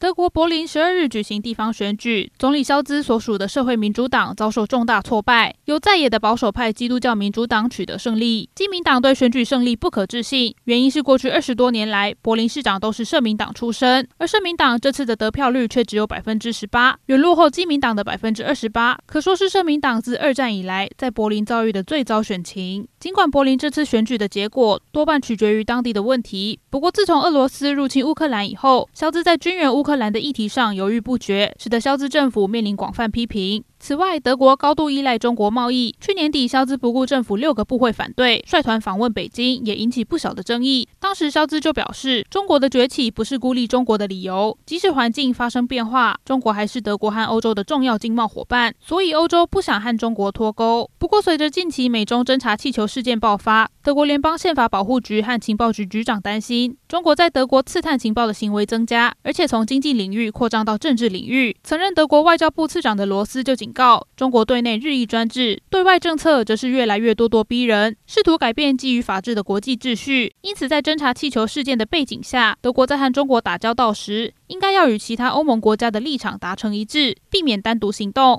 德国柏林十二日举行地方选举，总理肖兹所属的社会民主党遭受重大挫败，由在野的保守派基督教民主党取得胜利。基民党对选举胜利不可置信，原因是过去二十多年来，柏林市长都是社民党出身，而社民党这次的得票率却只有百分之十八，远落后基民党的百分之二十八，可说是社民党自二战以来在柏林遭遇的最糟选情。尽管柏林这次选举的结果多半取决于当地的问题，不过自从俄罗斯入侵乌克兰以后，肖兹在军援乌克。克兰的议题上犹豫不决，使得肖兹政府面临广泛批评。此外，德国高度依赖中国贸易。去年底，肖兹不顾政府六个部会反对，率团访问北京，也引起不小的争议。当时，肖兹就表示，中国的崛起不是孤立中国的理由。即使环境发生变化，中国还是德国和欧洲的重要经贸伙伴，所以欧洲不想和中国脱钩。不过，随着近期美中侦察气球事件爆发，德国联邦宪法保护局和情报局局长担心，中国在德国刺探情报的行为增加，而且从经济领域扩张到政治领域。曾任德国外交部次长的罗斯就警告，中国对内日益专制，对外政策则是越来越咄咄逼人，试图改变基于法治的国际秩序。因此，在侦查气球事件的背景下，德国在和中国打交道时，应该要与其他欧盟国家的立场达成一致，避免单独行动。